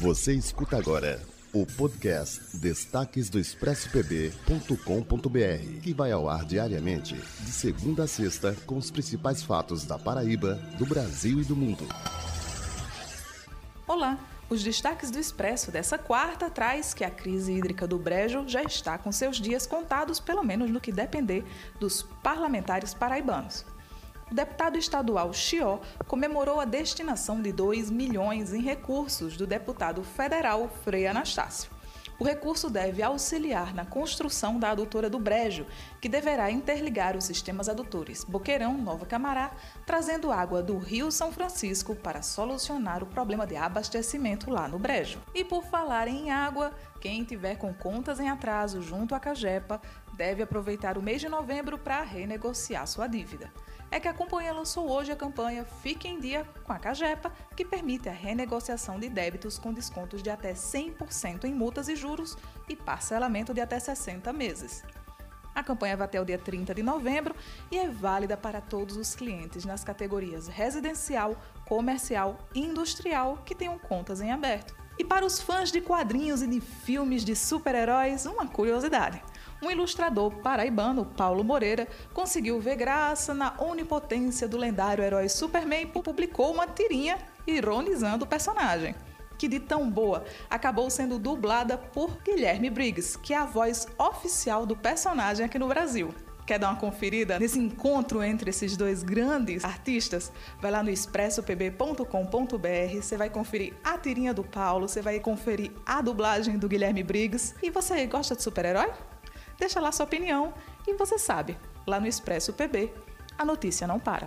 Você escuta agora o podcast Destaques do ExpressoPB.com.br, que vai ao ar diariamente, de segunda a sexta, com os principais fatos da Paraíba, do Brasil e do mundo. Olá! Os destaques do Expresso dessa quarta traz que a crise hídrica do Brejo já está com seus dias contados, pelo menos no que depender dos parlamentares paraibanos. O deputado estadual Chió comemorou a destinação de 2 milhões em recursos do deputado federal Frei Anastácio. O recurso deve auxiliar na construção da adutora do Brejo, que deverá interligar os sistemas adutores Boqueirão, Nova Camará, trazendo água do Rio São Francisco para solucionar o problema de abastecimento lá no Brejo. E por falar em água, quem tiver com contas em atraso junto à Cagepa deve aproveitar o mês de novembro para renegociar sua dívida é que a companhia lançou hoje a campanha Fique em Dia com a Cagepa, que permite a renegociação de débitos com descontos de até 100% em multas e juros e parcelamento de até 60 meses. A campanha vai até o dia 30 de novembro e é válida para todos os clientes nas categorias residencial, comercial e industrial que tenham contas em aberto. E para os fãs de quadrinhos e de filmes de super-heróis, uma curiosidade um ilustrador paraibano, Paulo Moreira, conseguiu ver graça na onipotência do lendário herói Superman e publicou uma tirinha ironizando o personagem. Que de tão boa acabou sendo dublada por Guilherme Briggs, que é a voz oficial do personagem aqui no Brasil quer dar uma conferida nesse encontro entre esses dois grandes artistas, vai lá no expressopb.com.br, você vai conferir a tirinha do Paulo, você vai conferir a dublagem do Guilherme Briggs. E você gosta de super-herói? Deixa lá sua opinião e você sabe, lá no Expresso PB, a notícia não para.